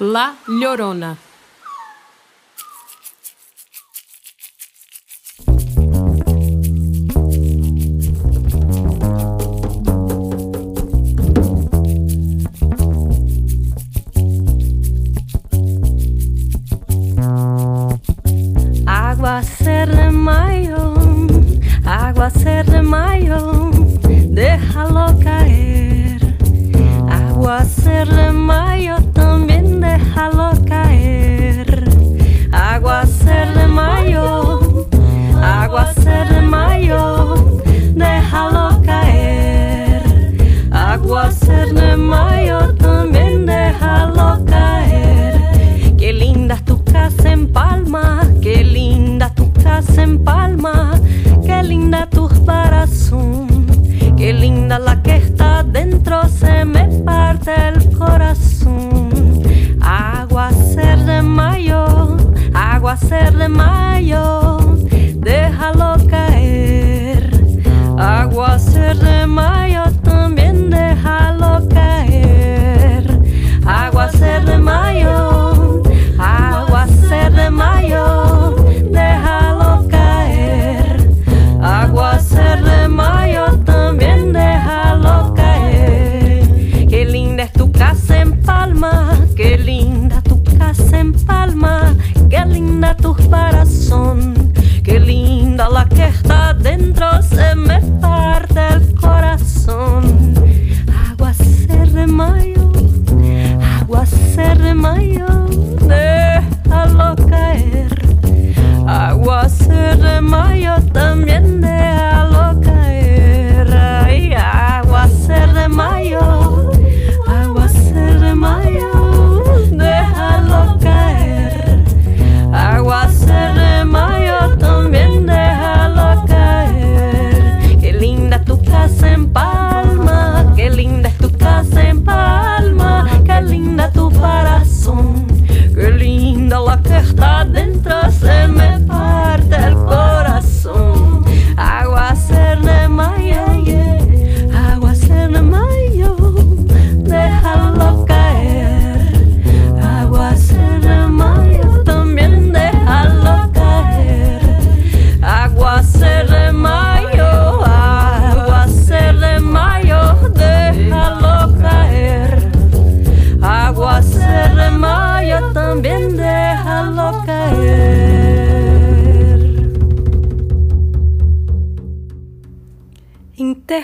La Llorona. Aguacer de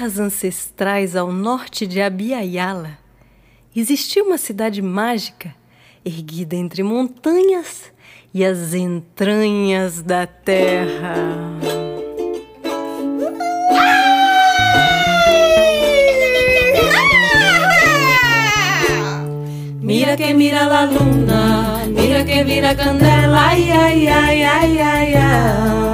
terras ancestrais ao norte de Abiaiala, existia uma cidade mágica erguida entre montanhas e as entranhas da terra. Mira que mira la luna, mira que mira candela, ay, ay, ay, ay, ay, ay.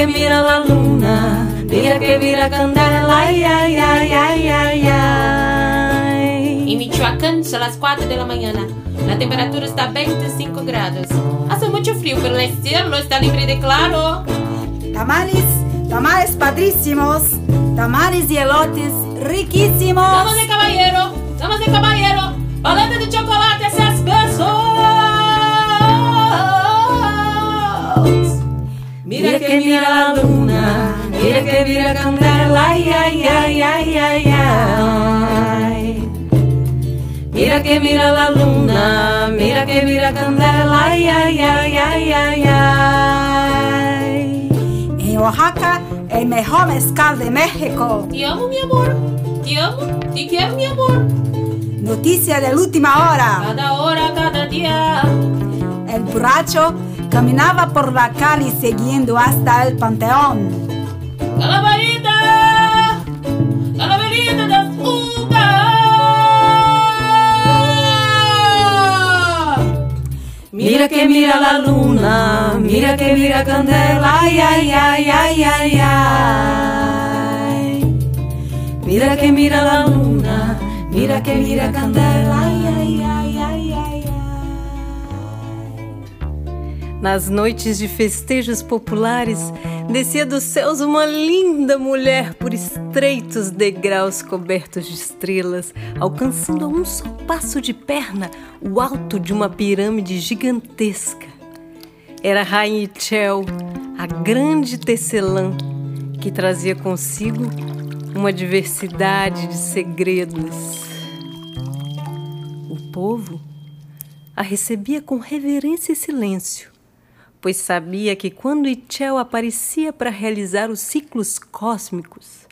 Que mira la luna, mira que mira candela, ay, ay, ay, ay, ay, ay. Em Michoacán, son las 4 de la mañana. La temperatura está 25 grados. Hace mucho frío, pero el cielo está libre de claro. Tamales, tamales padrísimos, tamales y elotes riquísimos. Damas de caballero, damas de caballero, paleta de chocolate a seis que mira la luna, mira que mira candela, ay, ay, ay, ay, ay, ay. Mira que mira la luna, mira que mira candela, ay, ay, ay, ay, ay, ay. En Oaxaca, el mejor mezcal de México. Te amo, mi amor. Te amo, te quiero, mi amor. Noticia de última hora. Cada hora, cada día. El borracho caminaba por la calle siguiendo hasta el panteón. Calaverita, calaverita de. Mira que mira la luna, mira que mira candela, ay, ay, ay, ay, ay, ay. Mira que mira la luna, mira que mira candela, ay, ay, ay, Nas noites de festejos populares, Descia dos céus uma linda mulher por estreitos degraus cobertos de estrelas, alcançando a um só passo de perna o alto de uma pirâmide gigantesca. Era Rainha a grande tecelã, que trazia consigo uma diversidade de segredos. O povo a recebia com reverência e silêncio pois sabia que quando Ichel aparecia para realizar os ciclos cósmicos,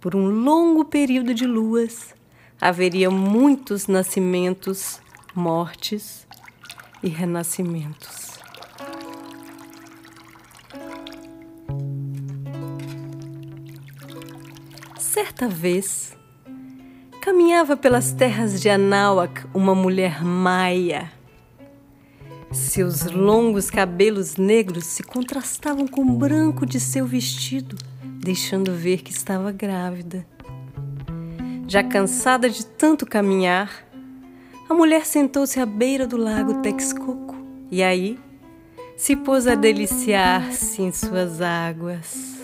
por um longo período de luas, haveria muitos nascimentos, mortes e renascimentos. Certa vez, caminhava pelas terras de Anáhuac uma mulher maia seus longos cabelos negros se contrastavam com o branco de seu vestido, deixando ver que estava grávida. Já cansada de tanto caminhar, a mulher sentou-se à beira do lago Texcoco e aí se pôs a deliciar-se em suas águas.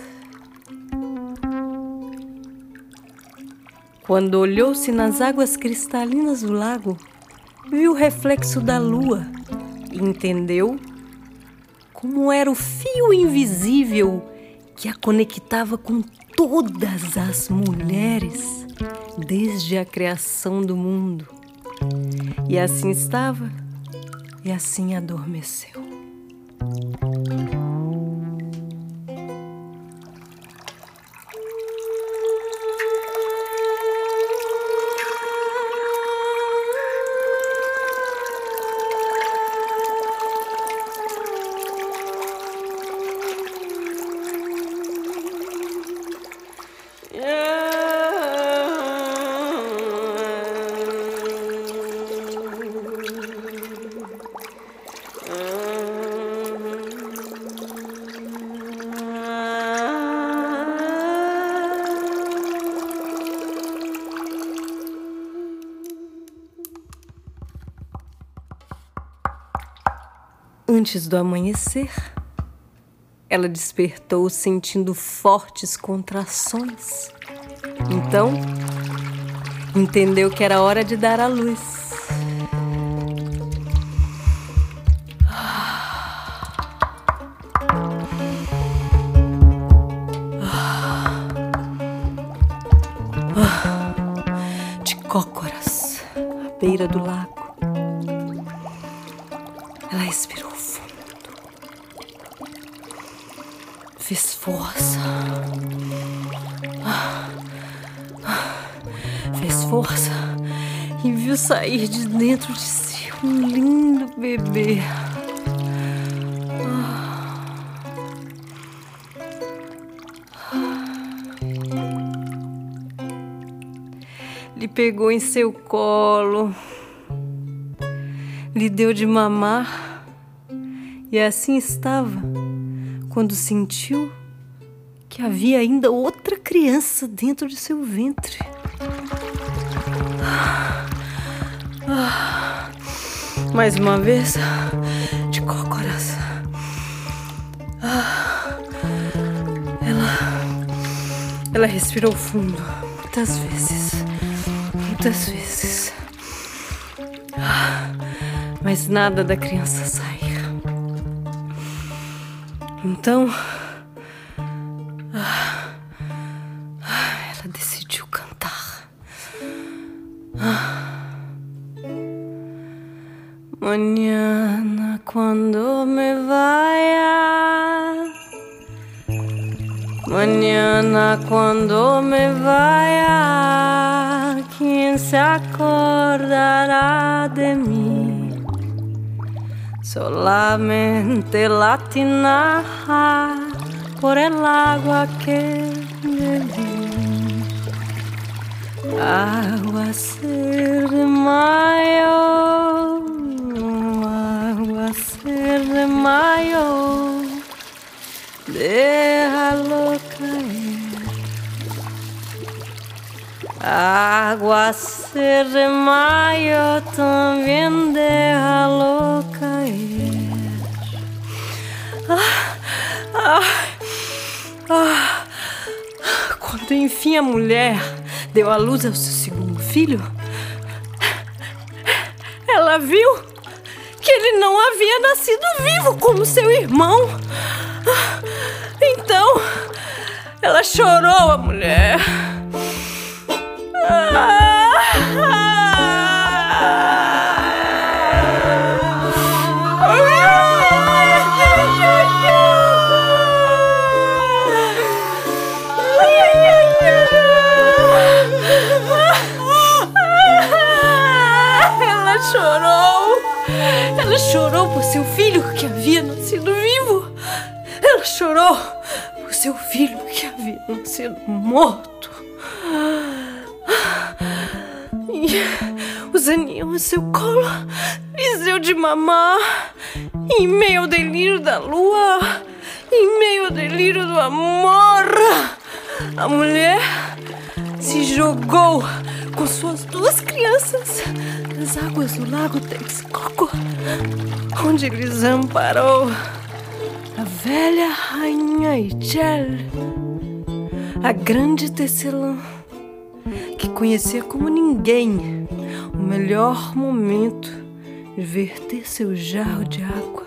Quando olhou-se nas águas cristalinas do lago, viu o reflexo da lua entendeu como era o fio invisível que a conectava com todas as mulheres desde a criação do mundo. E assim estava, e assim adormeceu. Antes do amanhecer, ela despertou sentindo fortes contrações. Então, entendeu que era hora de dar à luz. De cócoras, à beira do lago. Força. Fez força e viu sair de dentro de si um lindo bebê. Lhe pegou em seu colo, lhe deu de mamar e assim estava quando sentiu que havia ainda outra criança dentro de seu ventre. mais uma vez, de cócoras. ela, ela respirou fundo muitas vezes, muitas vezes. mas nada da criança saiu. Então. Vaya. Mañana quando me vaya. Quem se acordará de mim? solamente latina por el agua que bebí. Agua ser mayo también déjalo caer. Ah, ah, Ah, quando enfim a mulher deu à luz ao seu segundo filho, ela viu que ele não havia nascido vivo como seu irmão. Então, ela chorou, a mulher. Ela Ela chorou por seu filho que havia nascido vivo. Ela chorou por seu filho que havia nascido morto. E os aninhos em seu colo deu de mamar. Em meio ao delírio da lua, em meio ao delírio do amor, a mulher se jogou com suas duas crianças nas águas do lago Texcoco, onde lhes amparou a velha rainha Ichel, a grande tecelã, que conhecia como ninguém o melhor momento de verter seu jarro de água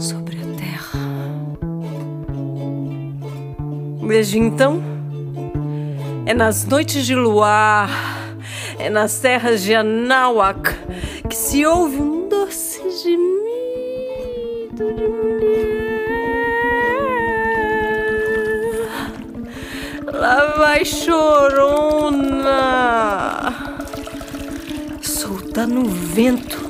sobre a terra. Desde então, é nas noites de luar, é nas terras de Anáhuac que se ouve um doce gemido de mulher. Lá vai chorona, solta no vento,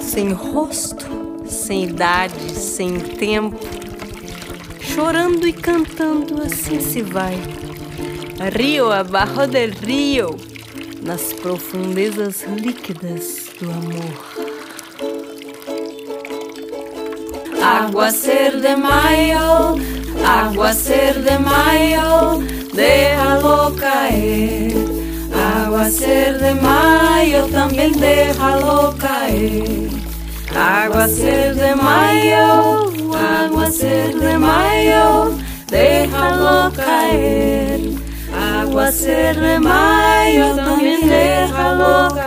sem rosto, sem idade, sem tempo, chorando e cantando assim se vai. Rio abaixo del rio, nas profundezas líquidas do amor. Aguacer de mayo, aguacer de mayo, déjalo caer. Aguacer de mayo, también déjalo caer. Aguacer de mayo, aguacer de mayo, déjalo caer. wasser mai yo tamin der halok